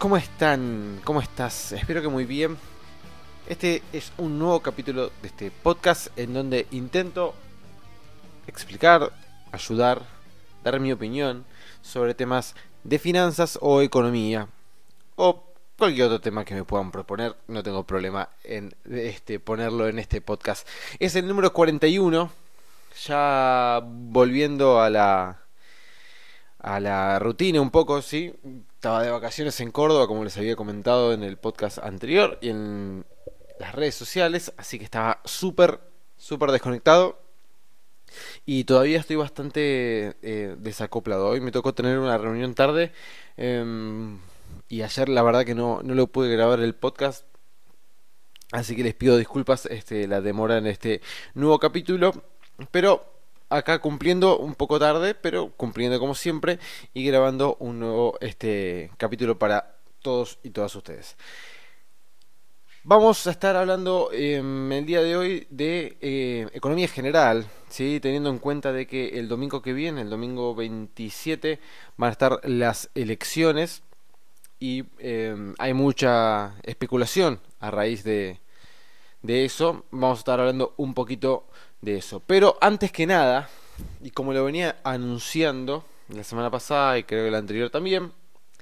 ¿Cómo están? ¿Cómo estás? Espero que muy bien. Este es un nuevo capítulo de este podcast en donde intento explicar, ayudar, dar mi opinión sobre temas de finanzas o economía o cualquier otro tema que me puedan proponer. No tengo problema en este, ponerlo en este podcast. Es el número 41 ya volviendo a la a la rutina un poco, sí. Estaba de vacaciones en Córdoba, como les había comentado en el podcast anterior y en las redes sociales, así que estaba súper, súper desconectado. Y todavía estoy bastante eh, desacoplado. Hoy me tocó tener una reunión tarde. Em, y ayer la verdad que no, no lo pude grabar el podcast. Así que les pido disculpas este, la demora en este nuevo capítulo. Pero acá cumpliendo un poco tarde, pero cumpliendo como siempre y grabando un nuevo este, capítulo para todos y todas ustedes. Vamos a estar hablando em, el día de hoy de eh, economía general, ¿sí? teniendo en cuenta de que el domingo que viene, el domingo 27, van a estar las elecciones y em, hay mucha especulación a raíz de, de eso. Vamos a estar hablando un poquito de eso. Pero antes que nada, y como lo venía anunciando la semana pasada y creo que la anterior también,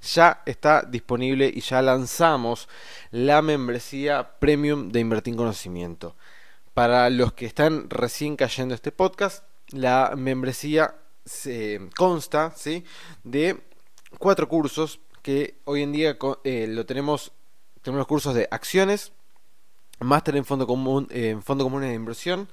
ya está disponible y ya lanzamos la membresía premium de Invertir en Conocimiento. Para los que están recién cayendo este podcast, la membresía se consta ¿sí? de cuatro cursos que hoy en día eh, lo tenemos, tenemos los cursos de acciones, máster en fondo común, en fondo común de inversión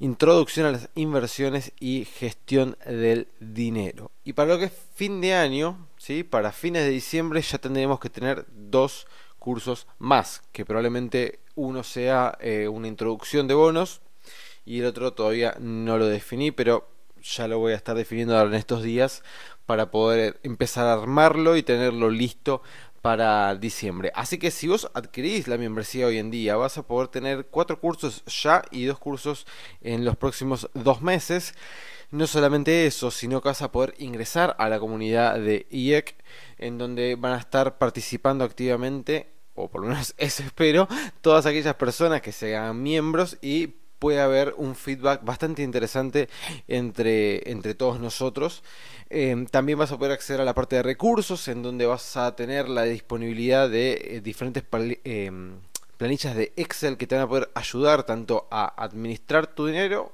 introducción a las inversiones y gestión del dinero. Y para lo que es fin de año, ¿sí? para fines de diciembre ya tendremos que tener dos cursos más, que probablemente uno sea eh, una introducción de bonos y el otro todavía no lo definí, pero ya lo voy a estar definiendo ahora en estos días para poder empezar a armarlo y tenerlo listo para diciembre. Así que si vos adquirís la membresía hoy en día, vas a poder tener cuatro cursos ya y dos cursos en los próximos dos meses. No solamente eso, sino que vas a poder ingresar a la comunidad de IEC, en donde van a estar participando activamente, o por lo menos eso espero, todas aquellas personas que se hagan miembros y puede haber un feedback bastante interesante entre, entre todos nosotros. Em, también vas a poder acceder a la parte de recursos, en donde vas a tener la disponibilidad de eh, diferentes em, planillas de Excel que te van a poder ayudar tanto a administrar tu dinero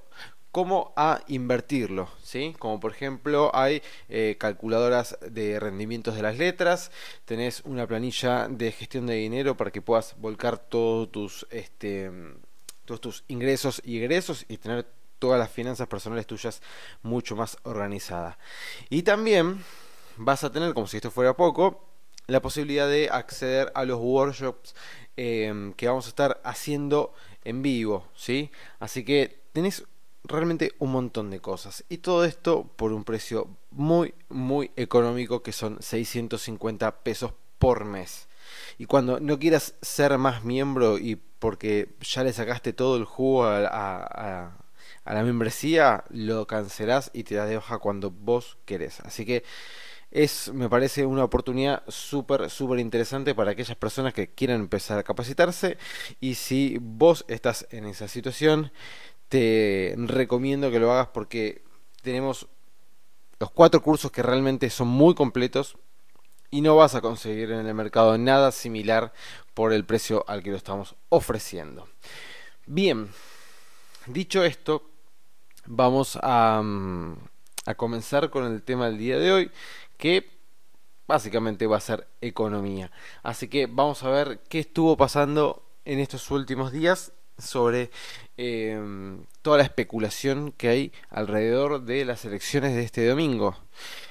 como a invertirlo, ¿sí? Como por ejemplo hay eh, calculadoras de rendimientos de las letras, tenés una planilla de gestión de dinero para que puedas volcar todos tus este todos tus ingresos y egresos y tener todas las finanzas personales tuyas mucho más organizadas. Y también vas a tener, como si esto fuera poco, la posibilidad de acceder a los workshops em, que vamos a estar haciendo en vivo, ¿sí? Así que tenés realmente un montón de cosas. Y todo esto por un precio muy, muy económico que son 650 pesos por mes. Y cuando no quieras ser más miembro y porque ya le sacaste todo el jugo a, la membresía, lo cancelás y te das de hoja cuando vos querés. Así que es, me parece, una oportunidad súper, súper interesante para aquellas personas que quieran empezar a capacitarse. Y si vos estás en esa situación, te recomiendo que lo hagas porque tenemos los cuatro cursos que realmente son muy completos y no vas a conseguir en el mercado nada similar por el precio al que lo estamos ofreciendo. Bien, dicho esto, vamos a, mm, a comenzar con el tema del día de hoy, que básicamente va a ser economía. Así que vamos a ver qué estuvo pasando en estos últimos días sobre em, toda la especulación que hay alrededor de las elecciones de este domingo.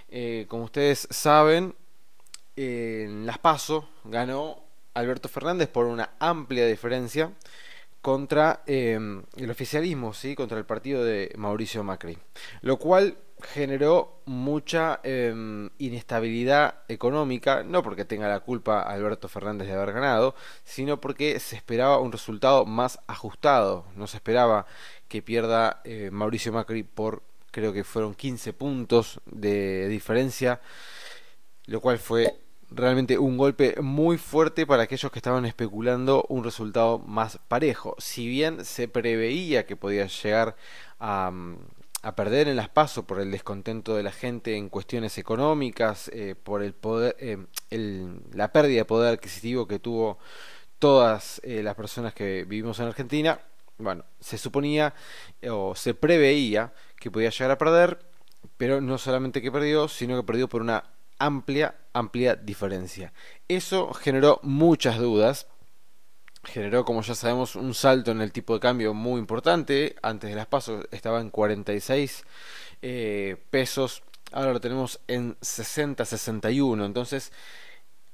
Eh, como ustedes saben, en Las Paso ganó Alberto Fernández por una amplia diferencia contra em, el oficialismo, ¿sí? contra el partido de Mauricio Macri, lo cual generó mucha em, inestabilidad económica, no porque tenga la culpa Alberto Fernández de haber ganado, sino porque se esperaba un resultado más ajustado, no se esperaba que pierda eh, Mauricio Macri por creo que fueron 15 puntos de diferencia, lo cual fue realmente un golpe muy fuerte para aquellos que estaban especulando un resultado más parejo. Si bien se preveía que podía llegar a, perder en las pasos por el descontento de la gente en cuestiones económicas, eh, por el poder, eh, la pérdida de poder adquisitivo que tuvo todas eh, las personas que vivimos en Argentina, bueno, se suponía o se preveía que podía llegar a perder, pero no solamente que perdió, sino que perdió por una amplia, amplia diferencia. Eso generó muchas dudas, generó, como ya sabemos, un salto en el tipo de cambio muy importante. Antes de las pasos estaba en 46 eh, pesos, ahora lo tenemos en 60, 61. Entonces,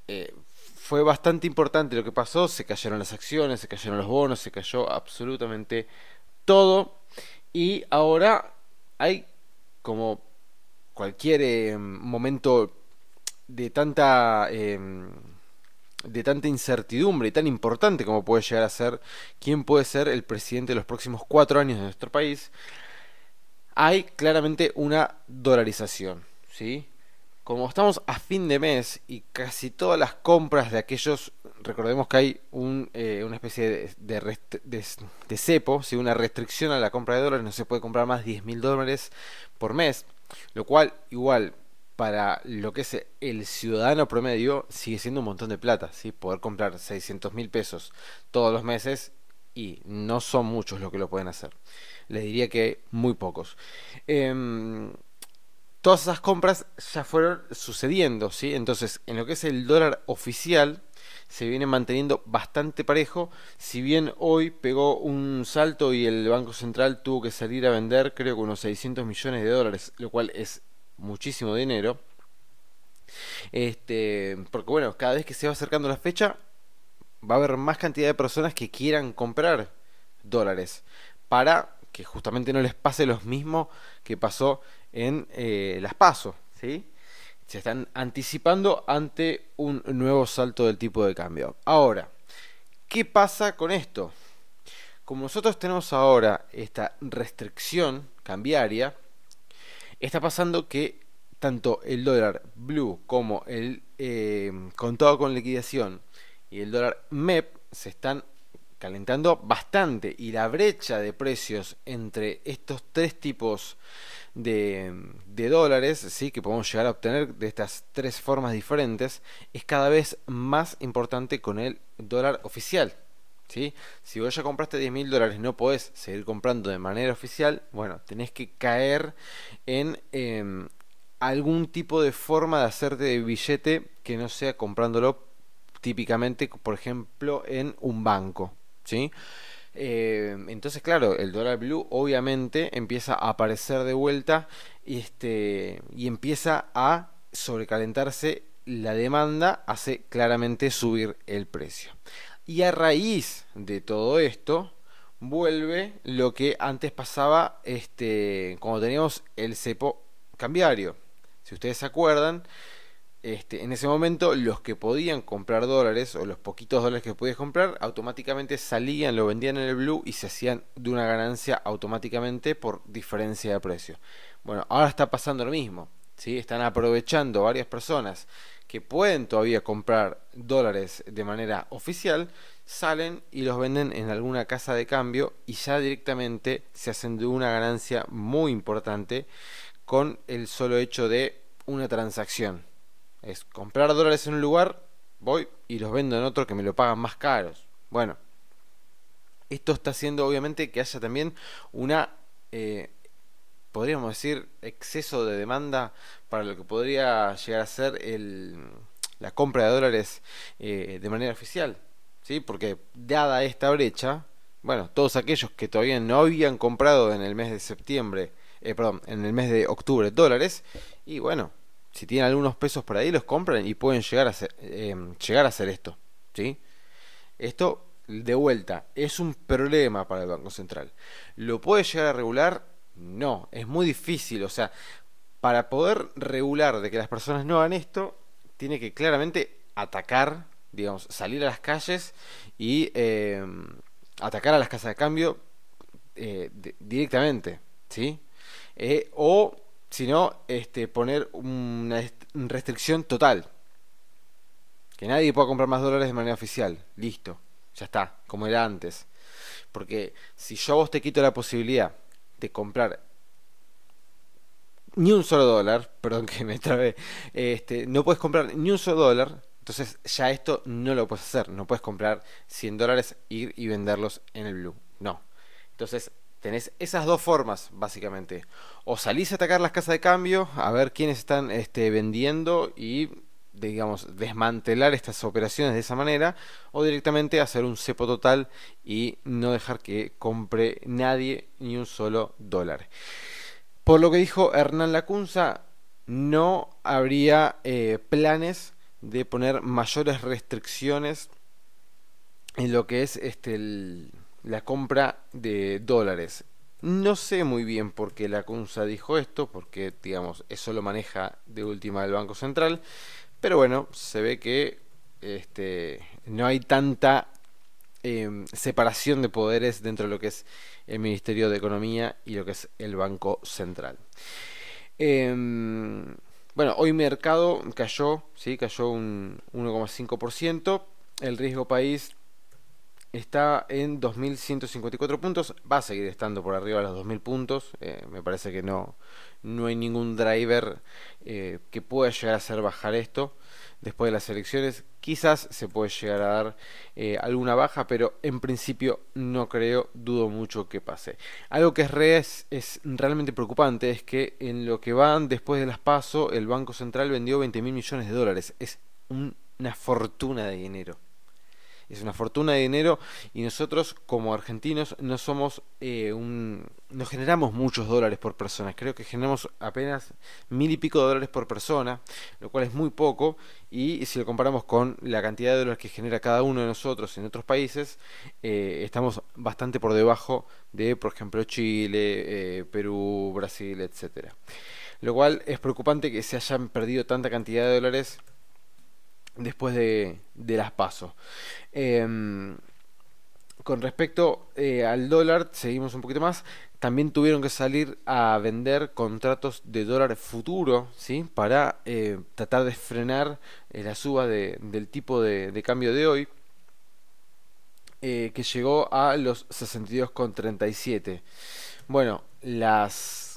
eh, fue bastante importante lo que pasó. Se cayeron las acciones, se cayeron los bonos, se cayó absolutamente todo. Y ahora hay como cualquier eh, momento de tanta em, de tanta incertidumbre y tan importante como puede llegar a ser quién puede ser el presidente de los próximos cuatro años de nuestro país, hay claramente una dolarización, ¿sí? Como estamos a fin de mes y casi todas las compras de aquellos, recordemos que hay un, eh, una especie de, de, cepo, ¿sí? una restricción a la compra de dólares, no se puede comprar más 10 mil dólares por mes, lo cual igual para lo que es el ciudadano promedio sigue siendo un montón de plata, ¿sí? Poder comprar 600 mil pesos todos los meses y no son muchos los que lo pueden hacer. Les diría que muy pocos. Em, todas esas compras ya fueron sucediendo, ¿sí? Entonces, en lo que es el dólar oficial, se viene manteniendo bastante parejo. Si bien hoy pegó un salto y el Banco Central tuvo que salir a vender, creo que unos 600 millones de dólares, lo cual es muchísimo dinero. Este, porque bueno, cada vez que se va acercando la fecha, va a haber más cantidad de personas que quieran comprar dólares para que justamente no les pase lo mismo que pasó en eh, las pasos, ¿sí? Se están anticipando ante un nuevo salto del tipo de cambio. Ahora, ¿qué pasa con esto? Como nosotros tenemos ahora esta restricción cambiaria, está pasando que tanto el dólar blue como el eh, contado con liquidación y el dólar MEP se están calentando bastante y la brecha de precios entre estos tres tipos de, de, dólares ¿sí? que podemos llegar a obtener de estas tres formas diferentes es cada vez más importante con el dólar oficial. Si vos ya compraste 10 mil dólares no podés seguir comprando de manera oficial, bueno, tenés que caer en em, algún tipo de forma de hacerte de billete que no sea comprándolo típicamente, por ejemplo, en un banco. ¿sí? Em, entonces, claro, el dólar blue obviamente empieza a aparecer de vuelta y, este, y empieza a sobrecalentarse la demanda, hace claramente subir el precio. Y a raíz de todo esto, vuelve lo que antes pasaba este, cuando teníamos el cepo cambiario. Si ustedes se acuerdan, este, en ese momento los que podían comprar dólares o los poquitos dólares que podías comprar automáticamente salían, lo vendían en el blue y se hacían de una ganancia automáticamente por diferencia de precio. Bueno, ahora está pasando lo mismo. Están aprovechando varias personas que pueden todavía comprar dólares de manera oficial, salen y los venden en alguna casa de cambio y ya directamente se hacen de una ganancia muy importante con el solo hecho de una transacción. Es comprar dólares en un lugar, voy y los vendo en otro que me lo pagan más caros. Bueno, esto está haciendo obviamente que haya también una eh, podríamos decir, exceso de demanda para lo que podría llegar a ser el, la compra de dólares eh, de manera oficial. ¿sí? Porque dada esta brecha, bueno, todos aquellos que todavía no habían comprado en el mes de septiembre, eh, perdón, en el mes de octubre dólares, y bueno, si tienen algunos pesos por ahí, los compran y pueden llegar a hacer, eh, llegar a hacer esto. ¿sí? Esto, de vuelta, es un problema para el Banco Central. ¿Lo puede llegar a regular? No, es muy difícil. O sea, para poder regular de que las personas no hagan esto, tiene que claramente atacar, digamos, salir a las calles y eh, atacar a las casas de cambio eh, directamente, ¿sí? Eh, o, si no, este, poner una restricción total. Que nadie pueda comprar más dólares de manera oficial. Listo. Ya está, como era antes. Porque si yo a vos te quito la posibilidad de comprar ni un solo dólar, perdón que me trabé, este, no puedes comprar ni un solo dólar, entonces ya esto no lo puedes hacer, no puedes comprar 100 dólares, ir y venderlos en el blue, no. Entonces tenés esas dos formas básicamente, o salís a atacar las casas de cambio, a ver quiénes están este, vendiendo y digamos, desmantelar estas operaciones de esa manera o directamente hacer un cepo total y no dejar que compre nadie ni un solo dólar. Por lo que dijo Hernán Lacunza, no habría eh, planes de poner mayores restricciones en lo que es este, la compra de dólares. No sé muy bien por qué la dijo esto, porque digamos, eso lo maneja de última el Banco Central, pero bueno, se ve que este, no hay tanta Em, separación de poderes dentro de lo que es el Ministerio de Economía y lo que es el Banco Central. Em, bueno, hoy mercado cayó, ¿sí? cayó un 1,5%. El riesgo país está en 2.154 puntos. Va a seguir estando por arriba de los 2.000 puntos. Eh, me parece que no, no hay ningún driver eh, que pueda llegar a hacer bajar esto después de las elecciones. Quizás se puede llegar a dar eh, alguna baja, pero en principio no creo, dudo mucho que pase. Algo que es, es, realmente preocupante es que en lo que van después de las PASO, el Banco Central vendió 20 mil millones de dólares. Es una fortuna de dinero es una fortuna de dinero y nosotros como argentinos no somos eh, un no generamos muchos dólares por persona. Creo que generamos apenas mil y pico de dólares por persona lo cual es muy poco. Y si lo comparamos con la cantidad de dólares que genera cada uno de nosotros en otros países eh, estamos bastante por debajo de por ejemplo Chile eh, Perú Brasil etcétera. Lo cual es preocupante que se hayan perdido tanta cantidad de dólares después de, las pasos. Em, con respecto eh, al dólar, seguimos un poquito más. También tuvieron que salir a vender contratos de dólar futuro, ¿sí? Para eh, tratar de frenar eh, la suba del tipo de, de, cambio de hoy, que llegó a los 62,37. Bueno, las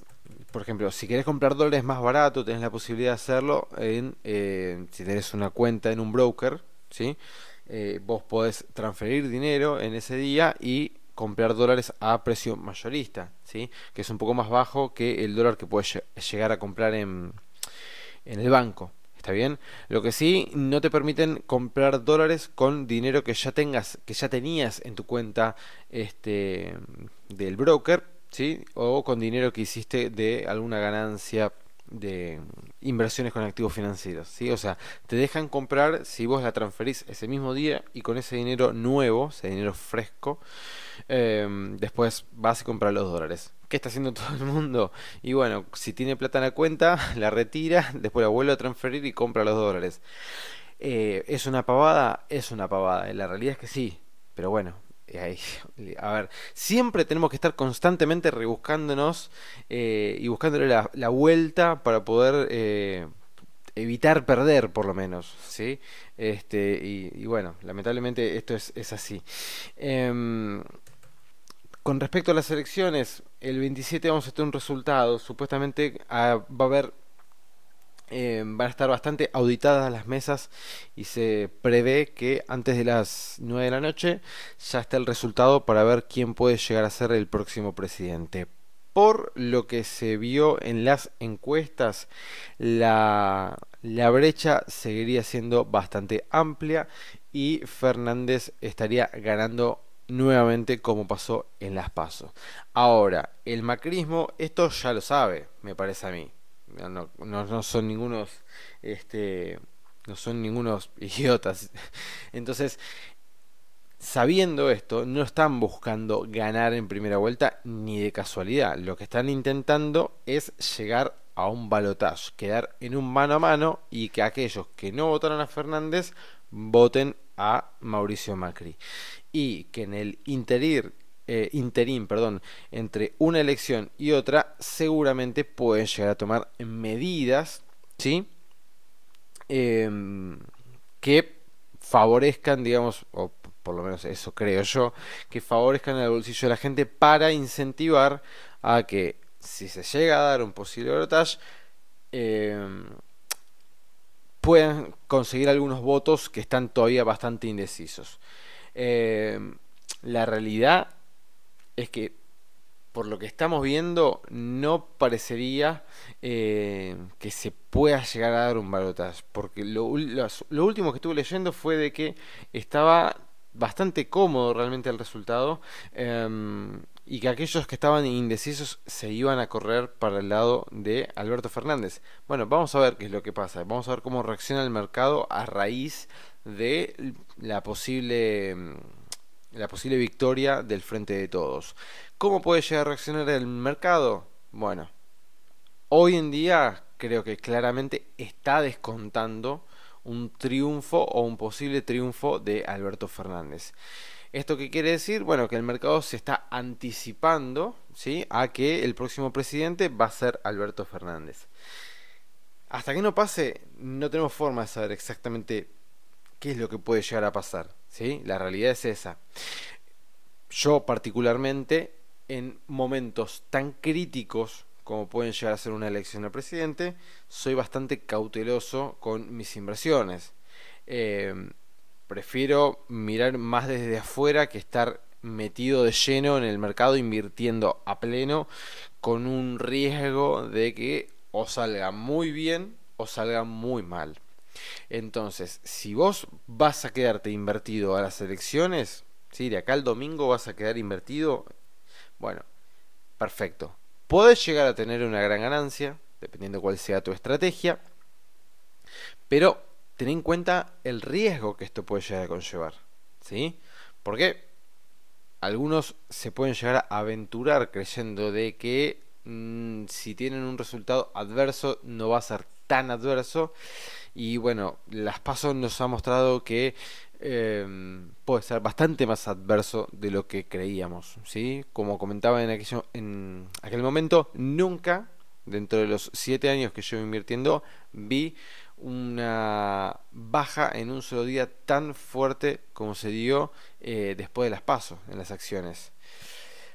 por ejemplo, si querés comprar dólares más barato, tenés la posibilidad de hacerlo en, eh, si tenés una cuenta en un broker, ¿sí? Eh, vos podés transferir dinero en ese día y comprar dólares a precio mayorista, ¿sí? Que es un poco más bajo que el dólar que puedes llegar a comprar en, en el banco. ¿Está bien? Lo que sí, no te permiten comprar dólares con dinero que ya tengas, que ya tenías en tu cuenta este, del broker, ¿sí? O con dinero que hiciste de alguna ganancia de inversiones con activos financieros, ¿sí? O sea, te dejan comprar si vos la transferís ese mismo día y con ese dinero nuevo, ese dinero fresco, em, después vas y compras los dólares. ¿Qué está haciendo todo el mundo? Y bueno, si tiene plata en la cuenta, la retira, después la vuelve a transferir y compra los dólares. Eh, ¿Es una pavada? Es una pavada. La realidad es que sí. Pero bueno, a ver, siempre tenemos que estar constantemente rebuscándonos eh, y buscándole la, vuelta para poder eh, evitar perder, por lo menos, ¿sí? Este, y, bueno, lamentablemente esto es, es así. Em, con respecto a las elecciones, el 27 vamos a tener un resultado. Supuestamente ah, va a haber eh, van a estar bastante auditadas las mesas y se prevé que antes de las 9 de la noche ya esté el resultado para ver quién puede llegar a ser el próximo presidente. Por lo que se vio en las encuestas, la, la brecha seguiría siendo bastante amplia y Fernández estaría ganando nuevamente como pasó en las pasos. Ahora, el macrismo, esto ya lo sabe, me parece a mí no, no, son ningunos este no son ningunos idiotas entonces Sabiendo esto, no están buscando ganar en primera vuelta ni de casualidad. Lo que están intentando es llegar a un balotaje, quedar en un mano a mano y que aquellos que no votaron a Fernández voten a Mauricio Macri. Y que en el interir, eh, interín perdón, entre una elección y otra, seguramente pueden llegar a tomar medidas ¿sí? Em, que favorezcan, digamos, o por lo menos eso creo yo, que favorezcan el bolsillo de la gente para incentivar a que si se llega a dar un posible brotage, em, puedan conseguir algunos votos que están todavía bastante indecisos. Em, la realidad es que por lo que estamos viendo, no parecería eh, que se pueda llegar a dar un balotaje. Porque lo, lo, último que estuve leyendo fue de que estaba bastante cómodo realmente el resultado em, y que aquellos que estaban indecisos se iban a correr para el lado de Alberto Fernández. Bueno, vamos a ver qué es lo que pasa, vamos a ver cómo reacciona el mercado a raíz de la posible la posible victoria del frente de todos. ¿Cómo puede llegar a reaccionar el mercado? Bueno, hoy en día creo que claramente está descontando un triunfo o un posible triunfo de Alberto Fernández. ¿Esto qué quiere decir? Bueno, que el mercado se está anticipando ¿sí? a que el próximo presidente va a ser Alberto Fernández. Hasta que no pase, no tenemos forma de saber exactamente qué es lo que puede llegar a pasar. ¿sí? La realidad es esa. Yo particularmente, en momentos tan críticos como pueden llegar a ser una elección al presidente, soy bastante cauteloso con mis inversiones. Eh, prefiero mirar más desde afuera que estar metido de lleno en el mercado invirtiendo a pleno con un riesgo de que o salga muy bien o salga muy mal. Entonces, si vos vas a quedarte invertido a las elecciones, ¿sí? de acá al domingo vas a quedar invertido, bueno, perfecto. Puedes llegar a tener una gran ganancia, dependiendo cuál sea tu estrategia, pero ten en cuenta el riesgo que esto puede llegar a conllevar. ¿Sí? Porque algunos se pueden llegar a aventurar creyendo de que mm, si tienen un resultado adverso no va a ser tan adverso. Y bueno, las pasos nos ha mostrado que Em, puede ser bastante más adverso de lo que creíamos. ¿sí? Como comentaba en, aquello, en aquel momento, nunca, dentro de los 7 años que llevo invirtiendo, vi una baja en un solo día tan fuerte como se dio eh, después de las pasos en las acciones.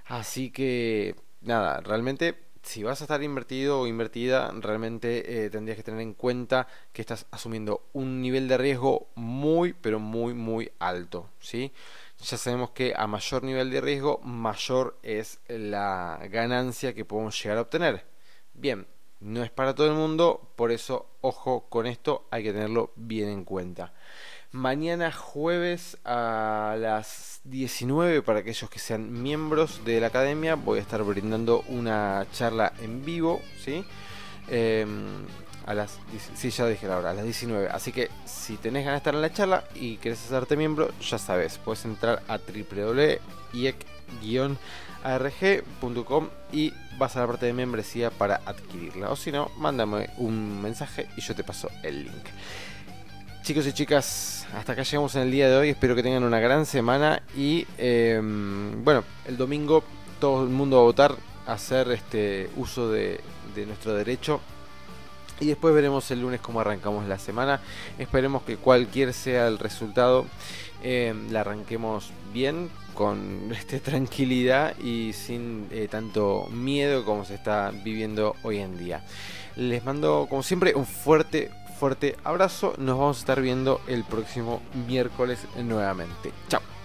Así que, nada, realmente si vas a estar invertido o invertida, realmente eh, tendrías que tener en cuenta que estás asumiendo un nivel de riesgo muy, pero muy, muy alto. ¿sí? Ya sabemos que a mayor nivel de riesgo, mayor es la ganancia que podemos llegar a obtener. Bien, no es para todo el mundo, por eso, ojo con esto, hay que tenerlo bien en cuenta. Mañana jueves a las 19 para aquellos que sean miembros de la academia voy a estar brindando una charla en vivo, ¿sí? Em, a las sí ya dije la hora, a las 19. Así que si tenés ganas de estar en la charla y querés hacerte miembro, ya sabes, puedes entrar a www.iec-arg.com y vas a la parte de membresía para adquirirla. O si no, mándame un mensaje y yo te paso el link. Chicos y chicas, hasta acá llegamos en el día de hoy. Espero que tengan una gran semana. Y em, bueno, el domingo todo el mundo va a votar, a hacer este uso de, nuestro derecho. Y después veremos el lunes cómo arrancamos la semana. Esperemos que cualquier sea el resultado, em, la arranquemos bien, con este, tranquilidad y sin eh, tanto miedo como se está viviendo hoy en día. Les mando, como siempre, un fuerte, fuerte abrazo. Nos vamos a estar viendo el próximo miércoles nuevamente. Chao.